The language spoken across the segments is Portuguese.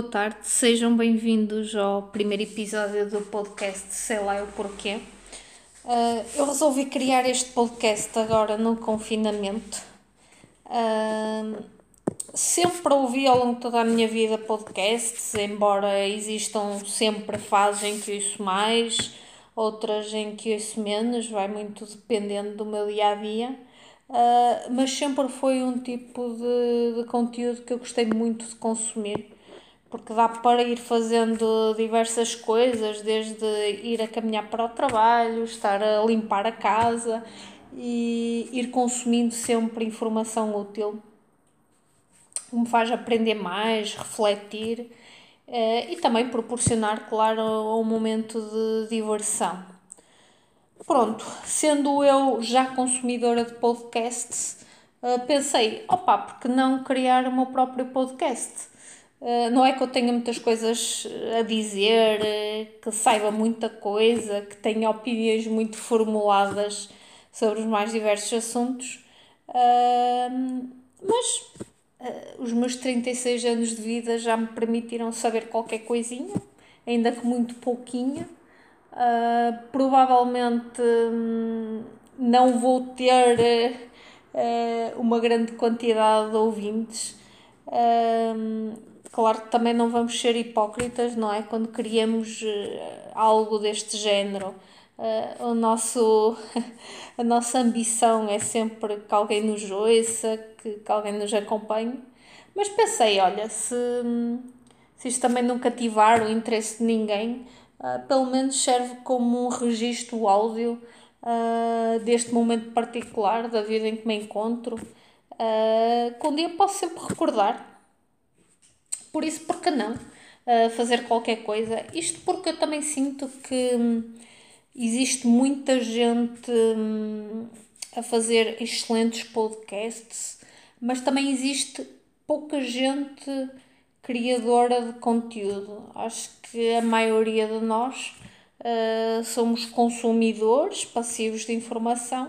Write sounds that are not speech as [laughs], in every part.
boa tarde, sejam bem-vindos ao primeiro episódio do podcast Sei lá o Porquê. Uh, eu resolvi criar este podcast agora no confinamento. Uh, sempre ouvi ao longo de toda a minha vida podcasts, embora existam sempre fases em que ouço mais, outras em que ouço menos, vai muito dependendo do meu dia a dia. Uh, mas sempre foi um tipo de, de conteúdo que eu gostei muito de consumir, porque dá para ir fazendo diversas coisas, desde ir a caminhar para o trabalho, estar a limpar a casa e ir consumindo sempre informação útil, me faz aprender mais, refletir uh, e também proporcionar, claro, um momento de diversão. Pronto, sendo eu já consumidora de podcasts, uh, pensei, opá, porque não criar o meu próprio podcast? Uh, não é que eu tenha muitas coisas a dizer, uh, que saiba muita coisa, que tenha opiniões muito formuladas sobre os mais diversos assuntos, mas os meus 36 anos de vida já me permitiram saber qualquer coisinha, ainda que muito pouquinho Uh, provavelmente hum, não vou ter uh, uma grande quantidade de ouvintes. Uh, claro que também não vamos ser hipócritas, não é? Quando criamos algo deste género, o nosso, [laughs] a nossa ambição é sempre que alguém nos ouça, que, que alguém nos acompanhe. Mas pensei, olha, se, se isto também não cativar o interesse de ninguém, uh, pelo menos serve como um registro áudio uh, deste momento particular da vida em que me encontro, uh, que um dia posso sempre recordar. Por isso, por que não fazer qualquer coisa? Isto porque eu também sinto que hum, existe muita gente hum, a fazer excelentes podcasts, mas também existe pouca gente criadora de conteúdo. Acho que a maioria de nós uh, somos consumidores passivos de informação,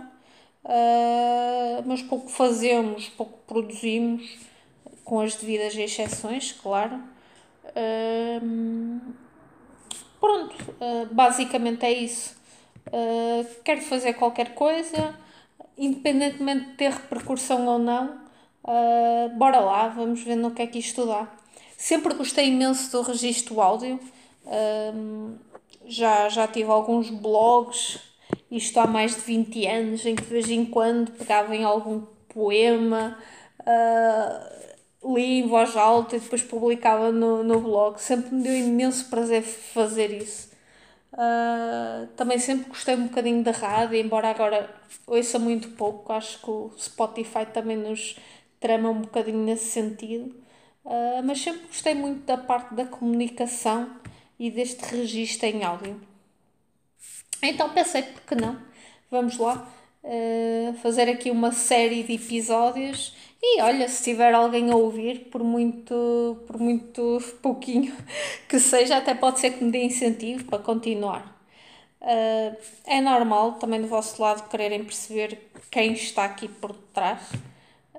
uh, mas pouco fazemos, pouco produzimos, com as devidas exceções, claro. Uh, pronto, basicamente é isso. quero fazer qualquer coisa, independentemente de ter repercussão ou não, bora lá, vamos ver no que é que isto dá. Sempre gostei imenso do registro áudio. Já, já tive alguns blogs, isto há mais de 20 anos, em que de vez em quando pegava em algum poema, uh, li em voz alta e depois publicava no, no blog. Sempre me deu imenso prazer fazer isso. Uh, também sempre gostei um bocadinho da rádio, embora agora ouça muito pouco. Acho que o Spotify também nos trama um bocadinho nesse sentido. Uh, mas sempre gostei muito da parte da comunicação e deste registro em áudio. Então pensei, por que não? Vamos lá uh, fazer aqui uma série de episódios e olha, se tiver alguém a ouvir, por muito, por muito [laughs] pouquinho que seja, até pode ser que me dê incentivo para continuar. Uh, é normal também do vosso lado quererem perceber quem está aqui por trás.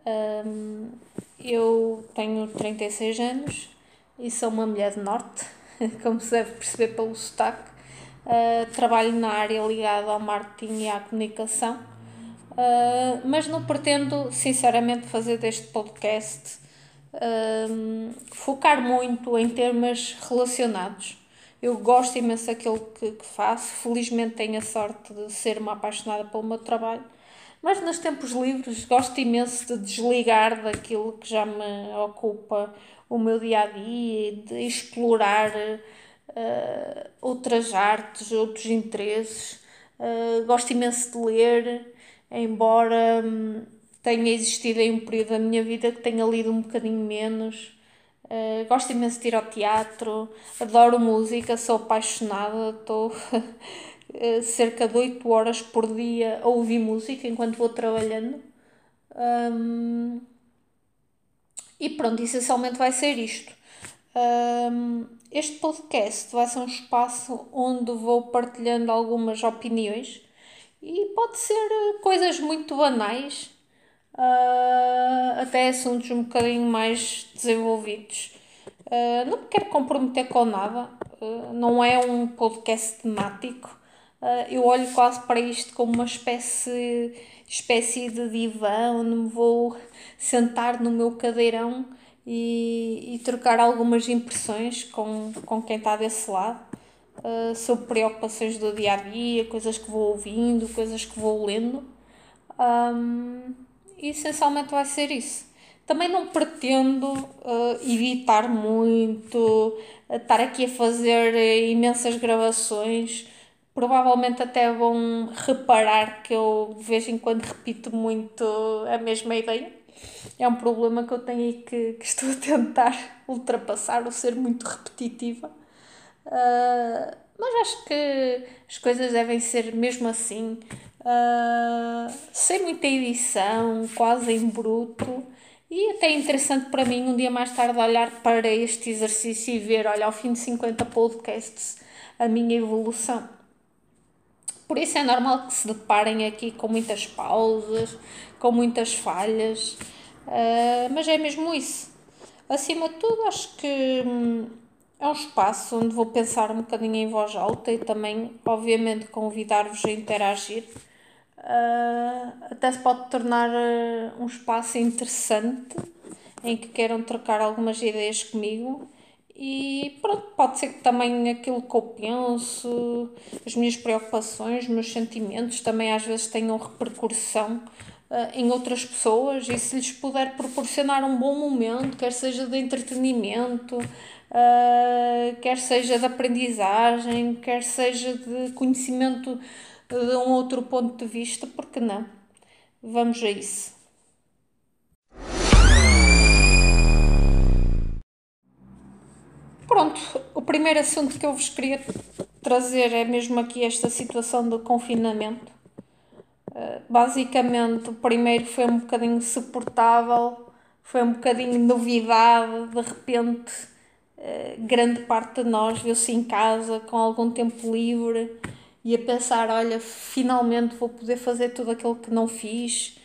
Um, eu tenho 36 anos e sou uma mulher de norte, [laughs] como se deve perceber pelo sotaque. Uh, trabalho na área ligada ao marketing e à comunicação, uh, mas não pretendo, sinceramente, fazer deste podcast uh, focar muito em temas relacionados. Eu gosto imenso daquilo que, que faço, felizmente tenho a sorte de ser uma apaixonada pelo meu trabalho mas nos tempos livres gosto imenso de desligar daquilo que já me ocupa o meu dia a dia, de explorar uh, outras artes, outros interesses. Gosto imenso de ler, embora um, tenha existido em um período da minha vida que tenha lido um bocadinho menos. Uh, gosto imenso de ir ao teatro, adoro música, sou apaixonada, estou [laughs] Eh, cerca de 8 horas por dia a ouvir música enquanto vou trabalhando. Um, e pronto, essencialmente vai ser isto. Um, este podcast vai ser um espaço onde vou partilhando algumas opiniões e pode ser coisas muito banais uh, até assuntos um bocadinho mais desenvolvidos. Uh, não me quero comprometer com nada, uh, não é um podcast temático. Eu olho quase para isto como uma espécie, espécie de divã onde me vou sentar no meu cadeirão e, e trocar algumas impressões com, com quem está desse lado sobre preocupações do dia a dia, coisas que vou ouvindo, coisas que vou lendo. Um, e essencialmente vai ser isso. Também não pretendo uh, evitar muito, uh, estar aqui a fazer uh, imensas gravações. Provavelmente até vão reparar que eu de vez em quando repito muito a mesma ideia. É um problema que eu tenho e que, que estou a tentar [laughs] ultrapassar, ou ser muito repetitiva. Uh, mas acho que as coisas devem ser mesmo assim, uh, sem muita edição, quase em bruto. E até é interessante para mim um dia mais tarde olhar para este exercício e ver, olha, ao fim de 50 podcasts, a minha evolução. Por isso é normal que se deparem aqui com muitas pausas, com muitas falhas, uh, mas é mesmo isso. Acima de tudo, acho que hum, é um espaço onde vou pensar um bocadinho em voz alta e também, obviamente, convidar-vos a interagir. Uh, até se pode tornar uh, um espaço interessante em que queiram trocar algumas ideias comigo. E pronto, pode ser que também aquilo que eu penso, as minhas preocupações, os meus sentimentos também às vezes tenham repercussão uh, em outras pessoas. E se lhes puder proporcionar um bom momento, quer seja de entretenimento, uh, quer seja de aprendizagem, quer seja de conhecimento de um outro ponto de vista, porque não? Vamos a isso. Pronto, o primeiro assunto que eu vos queria trazer é mesmo aqui esta situação do confinamento. Uh, basicamente, o primeiro foi um bocadinho suportável, foi um bocadinho novidade, de repente, grande parte de nós viu-se em casa com algum tempo livre e a pensar: olha, finalmente vou poder fazer tudo aquilo que não fiz.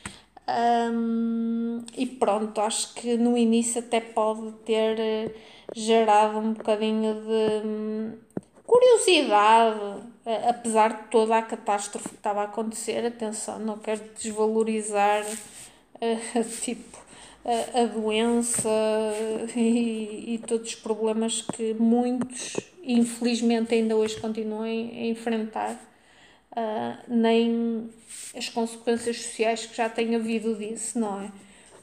Um, e pronto, acho que no início até pode ter eh, gerado um bocadinho de hum, curiosidade, apesar de toda a catástrofe que estava a acontecer. Atenção, não quero desvalorizar uh, [laughs] tipo a, a doença e, e todos os problemas que muitos infelizmente ainda hoje continuam a enfrentar, uh, nem as consequências sociais que já tem havido disso, não é?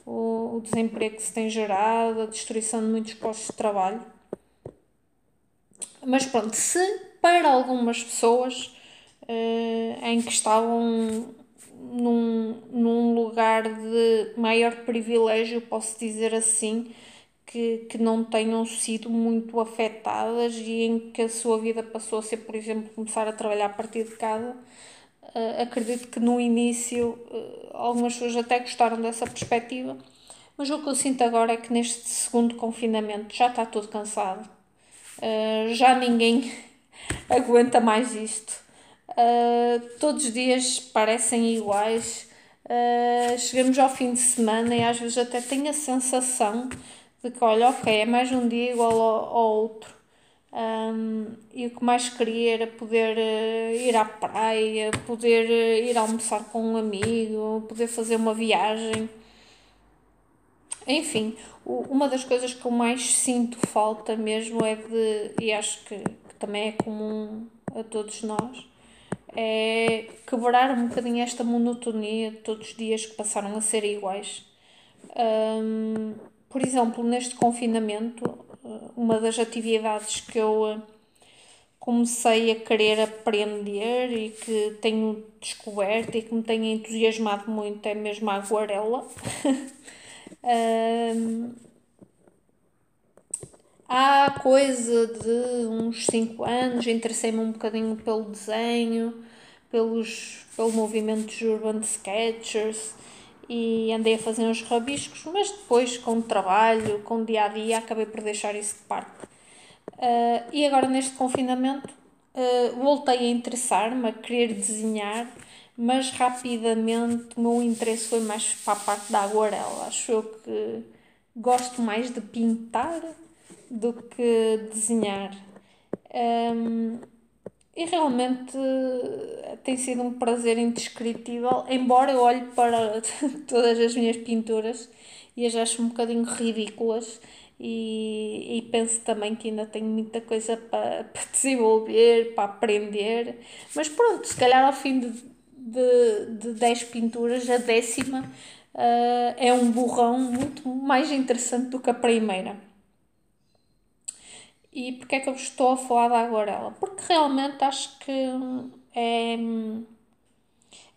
O, o desemprego que se tem gerado, a destruição de muitos postos de trabalho. Mas pronto, se para algumas pessoas uh, em que estavam num, num lugar de maior privilégio, posso dizer assim, que, que não tenham sido muito afetadas e em que a sua vida passou a ser, por exemplo, começar a trabalhar a partir de casa. Uh, acredito que no início uh, algumas pessoas até gostaram dessa perspectiva, mas o que eu sinto agora é que neste segundo confinamento já está tudo cansado, uh, já ninguém [laughs] aguenta mais isto. Todos os dias parecem iguais. chegamos ao fim de semana e às vezes até tenho a sensação de que, olha, ok, é mais um dia igual ao, ao outro. Um, e o que mais queria era poder uh, ir à praia, poder uh, ir almoçar com um amigo, poder fazer uma viagem. Enfim, o, uma das coisas que eu mais sinto falta mesmo é de, e acho que, que também é comum a todos nós, é quebrar um bocadinho esta monotonia de todos os dias que passaram a ser iguais. Um, por exemplo, neste confinamento, eh, uma das atividades que eu eh, comecei a querer aprender e que tenho descoberto e que me tem entusiasmado muito é mesmo a aguarela. [laughs] um, há coisa de uns 5 anos interessei-me um bocadinho pelo desenho, pelos, pelo movimento dos urban sketchers e andei a fazer uns rabiscos, mas depois com o trabalho, com o dia a dia, acabei por deixar isso de parte. Uh, e agora neste confinamento uh, voltei a interessar-me, a querer desenhar, mas rapidamente o meu interesse foi mais para a parte da aguarela. Acho eu que gosto mais de pintar do que desenhar. Um, e realmente tem sido um prazer indescritível, embora eu olhe para [laughs] todas as minhas pinturas e as acho um bocadinho ridículas e, e penso também que ainda tenho muita coisa para, [laughs] para desenvolver, para aprender, mas pronto, se calhar ao fim de, de, de 10 pinturas, a décima uh, é um borrão muito mais interessante do que a primeira. E porquê é que eu estou a falar da aguarela? Porque realmente acho que é,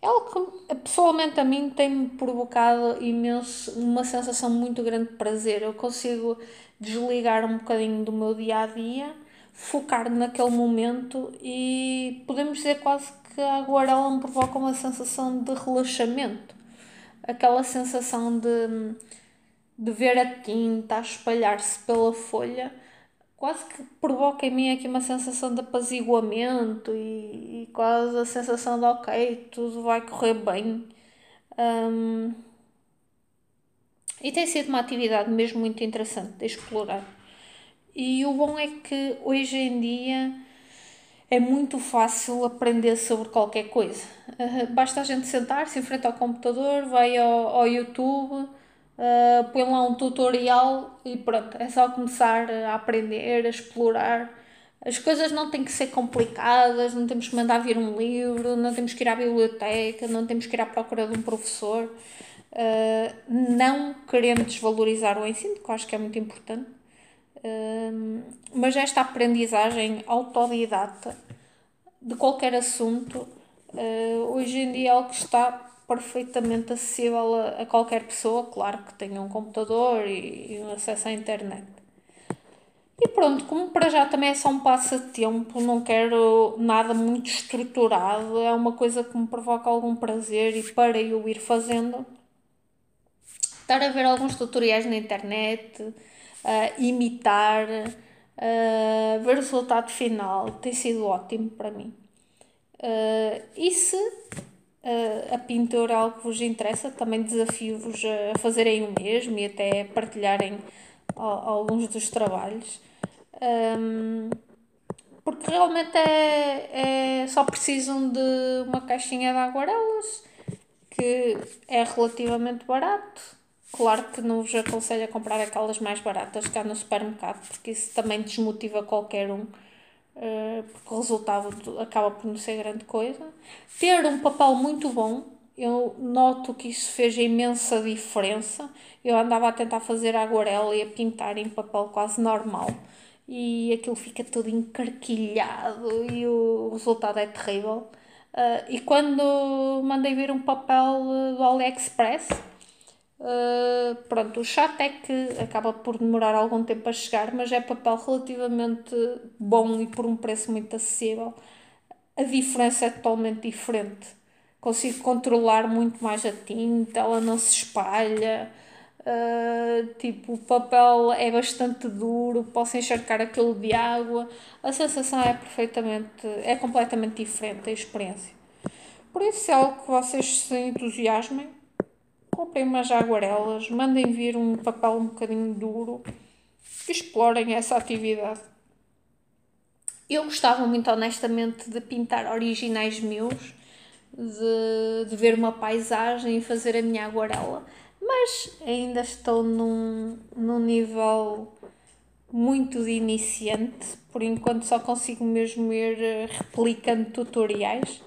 é algo que pessoalmente a mim tem-me provocado imenso, uma sensação muito grande de prazer. Eu consigo desligar um bocadinho do meu dia a dia, focar naquele momento e podemos dizer quase que a aguarela me provoca uma sensação de relaxamento. Aquela sensação de, de ver a tinta a espalhar-se pela folha quase que provoca em mim aqui uma sensação de apaziguamento e, e quase a sensação de ok, tudo vai correr bem. Um, e tem sido uma atividade mesmo muito interessante de explorar. E o bom é que hoje em dia é muito fácil aprender sobre qualquer coisa. [laughs] basta a gente sentar-se em frente ao computador, vai ao, ao YouTube uh, põe lá um tutorial e pronto, é só começar a aprender, a explorar. As coisas não têm que ser complicadas, não temos que mandar vir um livro, não temos que ir à biblioteca, não temos que ir à procura de um professor. Uh, não querendo desvalorizar o ensino, que eu acho que é muito importante, uh, mas esta aprendizagem autodidata de qualquer assunto, uh, hoje em dia é algo que está perfeitamente acessível a, a qualquer pessoa, claro que tenha um computador e, e acesso à internet. E pronto, como para já também é só um passatempo, não quero nada muito estruturado, é uma coisa que me provoca algum prazer e para eu ir fazendo, estar a ver alguns tutoriais na internet, uh, imitar, uh, ver o resultado final, tem sido ótimo para mim. Uh, e se a pintura é algo vos interessa, também desafio-vos a fazerem o mesmo e até partilharem alguns dos trabalhos. Um, porque realmente é, é, só precisam de uma caixinha de aguarelas que é relativamente barato. Claro que não vos aconselho a comprar aquelas mais baratas cá no supermercado, porque isso também desmotiva qualquer um porque o resultado acaba por não ser grande coisa. Ter um papel muito bom, eu noto que isso fez imensa diferença. Eu andava a tentar fazer aguarela e a pintar em papel quase normal e aquilo fica todo encarquilhado e o resultado é terrível. Uh, e quando mandei vir um papel do AliExpress, Uh, pronto, o chato é que acaba por demorar algum tempo a chegar, mas é papel relativamente bom e por um preço muito acessível. A diferença é totalmente diferente. Consigo controlar muito mais a tinta, ela não se espalha. Uh, tipo, o papel é bastante duro, posso encharcar aquilo de água. A sensação é perfeitamente, é completamente diferente a experiência. Por isso é algo que vocês se entusiasmem comprem umas aguarelas, mandem vir um papel um bocadinho duro, explorem essa atividade. Eu gostava muito honestamente de pintar originais meus, de, de ver uma paisagem e fazer a minha aguarela, mas ainda estou num, num nível muito de iniciante, por enquanto só consigo mesmo ir eh, replicando tutoriais,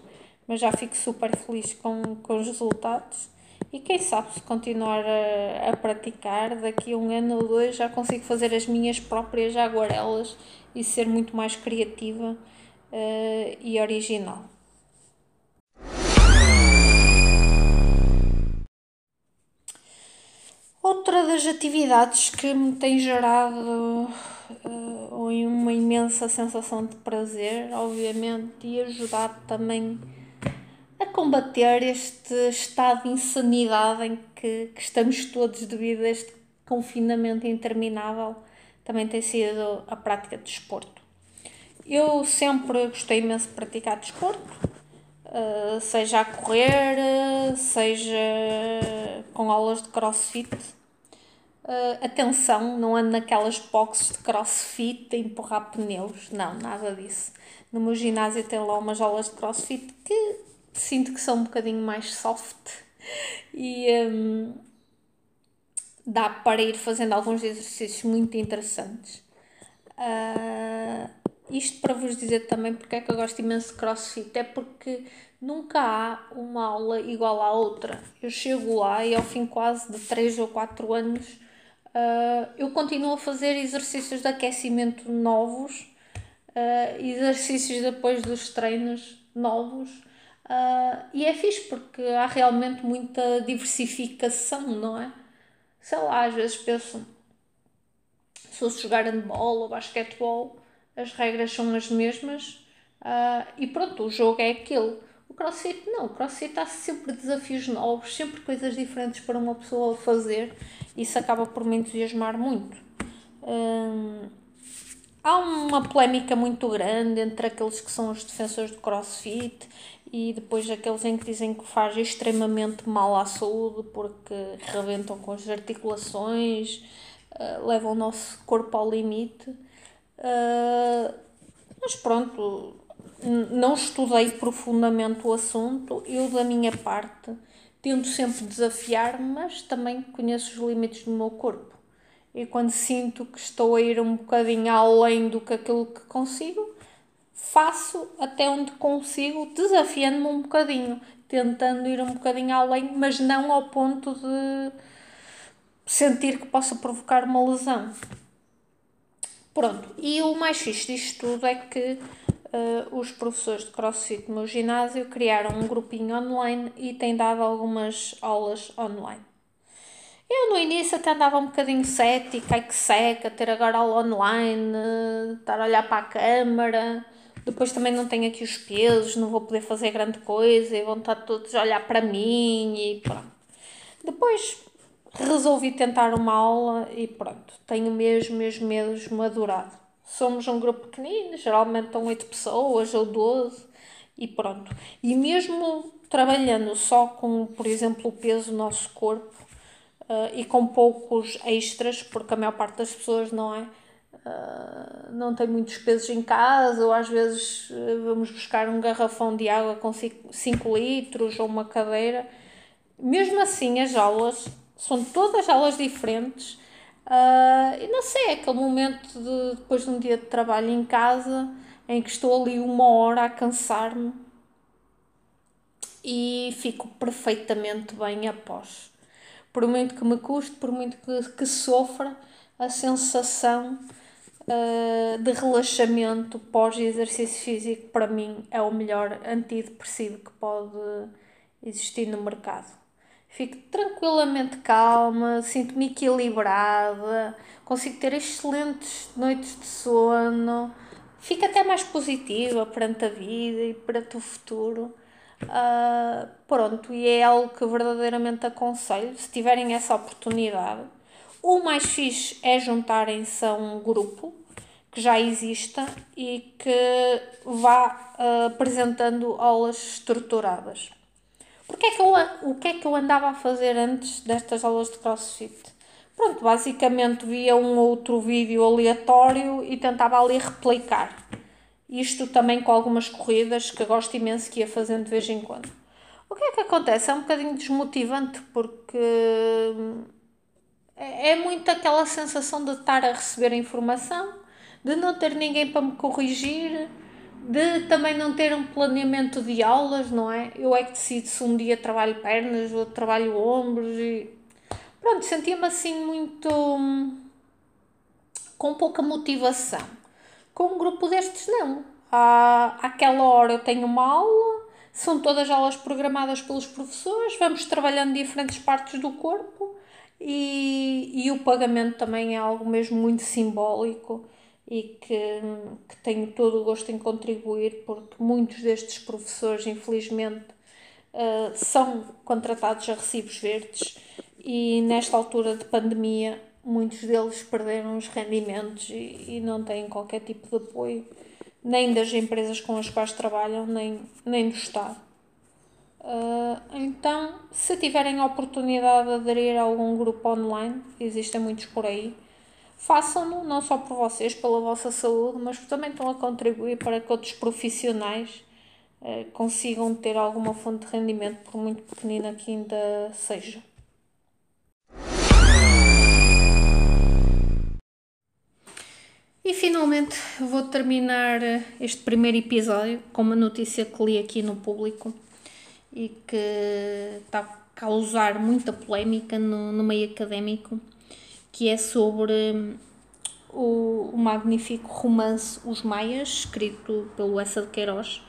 mas já fico super feliz com, com os resultados. E quem sabe se continuar a, a praticar, daqui a um ano ou dois já consigo fazer as minhas próprias aguarelas e ser muito mais criativa uh, e original. Outra das atividades que me tem gerado uh, uma imensa sensação de prazer, obviamente, e ajudado também combater este estado de insanidade em que, que estamos todos devido a este confinamento interminável, também tem sido a prática de desporto. Eu sempre gostei imenso de praticar desporto, uh, seja a correr, seja com aulas de crossfit. uh, atenção, não ando naquelas boxes de crossfit a empurrar pneus, não, nada disso. No meu ginásio tem lá umas aulas de crossfit que sinto que são um bocadinho mais soft e um, dá para ir fazendo alguns exercícios muito interessantes. Uh, isto para vos dizer também porque é que eu gosto imenso de crossfit, é porque nunca há uma aula igual à outra. Eu chego lá e ao fim quase de 3 ou 4 anos uh, eu continuo a fazer exercícios de aquecimento novos, uh, exercícios depois dos treinos novos. Uh, e é fixe porque há realmente muita diversificação, não é? Sei lá, às vezes penso, se fosse jogar handball ou basquetebol, as regras são as mesmas uh, e pronto, o jogo é aquele. O crossfit não, o crossfit há sempre desafios novos, sempre coisas diferentes para uma pessoa fazer, isso acaba por me entusiasmar muito. Um, há uma polémica muito grande entre aqueles que são os defensores do crossfit e depois aqueles em que dizem que faz extremamente mal à saúde porque rebentam com as articulações, uh, levam o nosso corpo ao limite. Uh, mas pronto, não estudei profundamente o assunto. Eu, da minha parte, tento sempre desafiar-me, mas também conheço os limites do meu corpo. E quando sinto que estou a ir um bocadinho além do que aquilo que consigo, faço até onde consigo, desafiando-me um bocadinho, tentando ir um bocadinho além, mas não ao ponto de sentir que possa provocar uma lesão. Pronto, e o mais fixe disto tudo é que uh, os professores de crossfit no meu ginásio criaram um grupinho online e têm dado algumas aulas online. Eu no início até andava um bocadinho cética, ai que seca, ter agora aula online, estar a olhar para a câmara, depois também não tenho aqui os pesos, não vou poder fazer grande coisa e vão estar todos a olhar para mim e pronto. Depois resolvi tentar uma aula e pronto, tenho mesmo, mesmo mesmo adorado. Somos um grupo pequenino, geralmente estão 8 pessoas ou 12 e pronto. E mesmo trabalhando só com, por exemplo, o peso do nosso corpo uh, e com poucos extras, porque a maior parte das pessoas não é. Uh, não tem muitos pesos em casa, ou às vezes uh, vamos buscar um garrafão de água com 5 litros ou uma cadeira. Mesmo assim, as aulas são todas aulas diferentes. Uh, e não sei, é aquele momento de, depois de um dia de trabalho em casa em que estou ali uma hora a cansar-me e fico perfeitamente bem após. Por muito que me custe, por muito que, que sofra, a sensação uh, de relaxamento pós-exercício físico para mim é o melhor antidepressivo que pode existir no mercado. Fico tranquilamente calma, sinto-me equilibrada, consigo ter excelentes noites de sono, fico até mais positiva perante a vida e perante o futuro. Uh, pronto, e é algo que verdadeiramente aconselho, se tiverem essa oportunidade. O mais fixe é juntarem-se a um grupo que já exista e que vá uh, apresentando aulas estruturadas. Porque é que eu, o que é que eu andava a fazer antes destas aulas de crossfit? Pronto, basicamente via um outro vídeo aleatório e tentava ali replicar. Isto também com algumas corridas que gosto imenso que ia fazendo de vez em quando. O que é que acontece? É um bocadinho desmotivante porque é, é muito aquela sensação de estar a receber informação, de não ter ninguém para me corrigir, de também não ter um planeamento de aulas, não é? Eu é que decido se um dia trabalho pernas ou trabalho ombros e pronto, sentia-me assim muito hum, com pouca motivação. Com um grupo destes não. À, àquela hora eu tenho uma aula, são todas aulas programadas pelos professores, vamos trabalhando diferentes partes do corpo e, e o pagamento também é algo mesmo muito simbólico e que, que tenho todo o gosto em contribuir, porque muitos destes professores, infelizmente, uh, são contratados a recibos verdes e nesta altura de pandemia muitos deles perderam os rendimentos e, e não têm qualquer tipo de apoio, nem das empresas com as quais trabalham, nem, nem do Estado. Uh, então, se tiverem a oportunidade de aderir a algum grupo online, existem muitos por aí, façam-no, não só por vocês, pela vossa saúde, mas também estão a contribuir para que outros profissionais uh, consigam ter alguma fonte de rendimento, por muito pequenina que ainda seja. Finalmente vou terminar este primeiro episódio com uma notícia que li aqui no público e que está a causar muita polémica no, no meio académico, que é sobre hum, o, o magnífico romance Os Maias, escrito pelo Essa de Queiroz,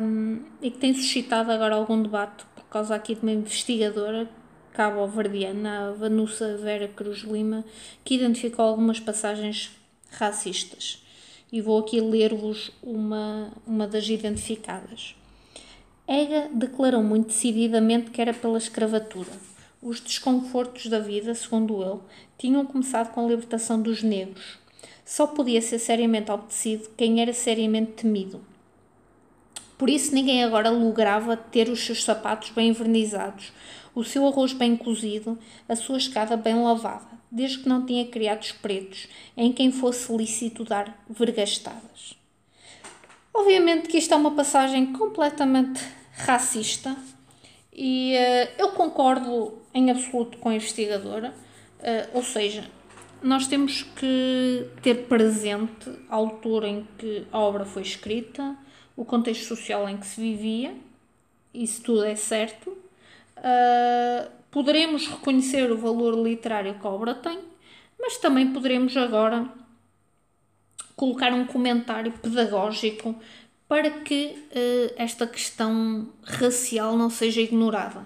um, e que tem suscitado agora algum debate por causa aqui de uma investigadora cabo-verdiana, a Vanusa Vera Cruz Lima, que identificou algumas passagens racistas. E vou aqui ler-vos uma, uma das identificadas. Ega declarou muito decididamente que era pela escravatura. Os desconfortos da vida, segundo ele, tinham começado com a libertação dos negros. Só podia ser seriamente obedecido quem era seriamente temido. Por isso ninguém agora lograva ter os seus sapatos bem envernizados, o seu arroz bem cozido, a sua escada bem lavada, desde que não tinha criados pretos, em quem fosse lícito dar vergastadas. Obviamente que isto é uma passagem completamente racista e uh, eu concordo em absoluto com a investigadora, uh, ou seja, nós temos que ter presente a altura em que a obra foi escrita, o contexto social em que se vivia, isso tudo é certo. Uh, poderemos reconhecer o valor literário que a obra tem, mas também poderemos agora colocar um comentário pedagógico para que uh, esta questão racial não seja ignorada.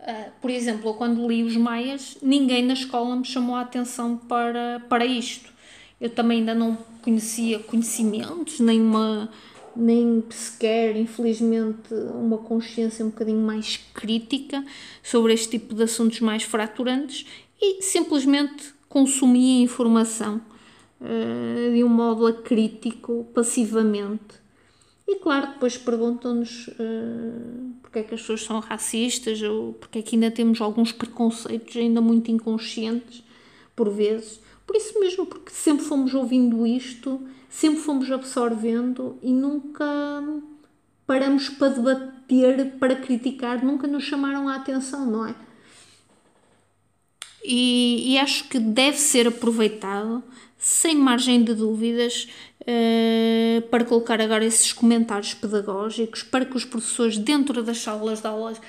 Uh, por exemplo, quando li os Maias, ninguém na escola me chamou a atenção para, para isto. Eu também ainda não conhecia conhecimentos, nem, uma, nem sequer, infelizmente, uma consciência um bocadinho mais crítica sobre este tipo de assuntos mais fraturantes e simplesmente consumia informação uh, de um modo acrítico, passivamente e claro, depois perguntam-nos uh, porque é que as pessoas são racistas ou porque é que ainda temos alguns preconceitos ainda muito inconscientes, por vezes. Por isso mesmo, porque sempre fomos ouvindo isto, sempre fomos absorvendo e nunca paramos para debater, para criticar, nunca nos chamaram a atenção, não é? E, e acho que deve ser aproveitado, sem margem de dúvidas, uh, para colocar agora esses comentários pedagógicos, para que os professores, dentro das salas de aulas,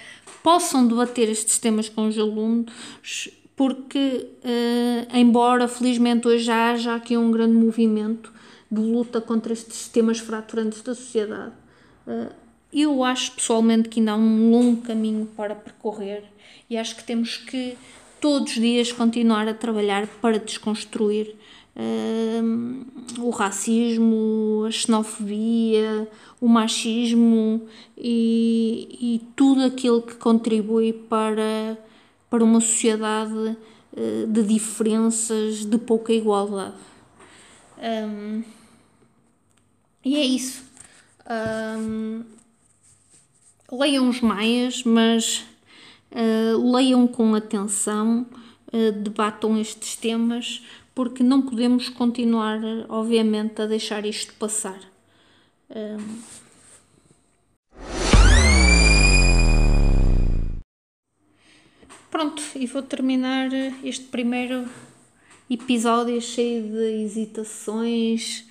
possam debater estes temas com os alunos, porque, uh, embora felizmente hoje haja aqui um grande movimento de luta contra estes temas fraturantes da sociedade, uh, eu acho pessoalmente que ainda há um longo caminho para percorrer e acho que temos que todos os dias continuar a trabalhar para desconstruir o racismo, a xenofobia, o machismo e, e tudo aquilo que contribui para, para uma sociedade uh, de diferenças, de pouca igualdade. Um, e é isso. Um, leiam os maias, mas uh, leiam com atenção, uh, debatam estes temas, porque não podemos continuar, obviamente, a deixar isto passar. Um... Pronto, e vou terminar este primeiro episódio cheio de hesitações,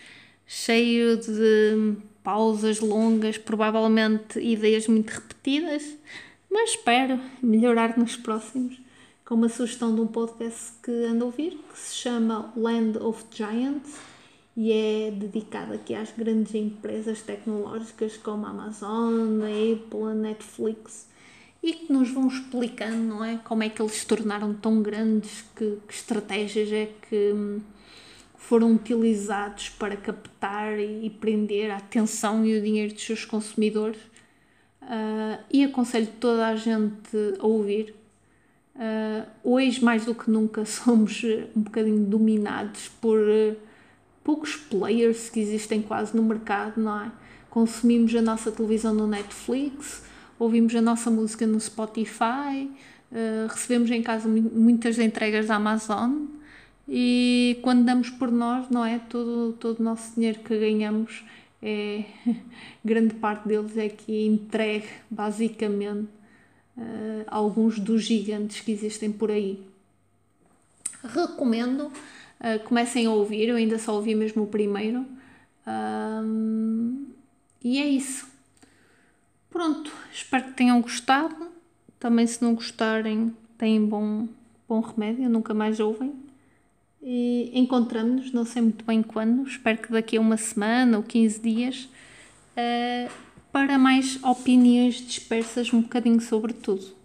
cheio de pausas longas, provavelmente ideias muito repetidas, mas espero melhorar nos próximos com uma sugestão de um podcast que ando a ouvir, que se chama Land of Giants e é dedicado aqui às grandes empresas tecnológicas como a Amazon, a Apple, a Netflix e que nos vão explicando, não é? Como é que eles se tornaram tão grandes, que, que estratégias é que hum, foram utilizados para captar e, prender a atenção e o dinheiro dos seus consumidores. Uh, e aconselho toda a gente a ouvir, Uh, hoje, mais do que nunca, [laughs] somos um bocadinho dominados por uh, poucos players que existem quase no mercado, não é? Consumimos a nossa televisão no Netflix, ouvimos a nossa música no Spotify, recebemos em casa muitas entregas da Amazon e quando damos por nós, não é? Todo, todo o nosso dinheiro que ganhamos é [laughs] grande parte deles é que entregue basicamente uh, alguns dos gigantes que existem por aí. Recomendo, uh, comecem a ouvir, eu ainda só ouvi mesmo o primeiro. Um, e é isso. Pronto, espero que tenham gostado. Também, se não gostarem, têm bom, bom remédio, nunca mais ouvem. E encontramos-nos, não sei muito bem quando, espero que daqui a uma semana ou 15 dias, uh, para mais opiniões dispersas um bocadinho sobre tudo.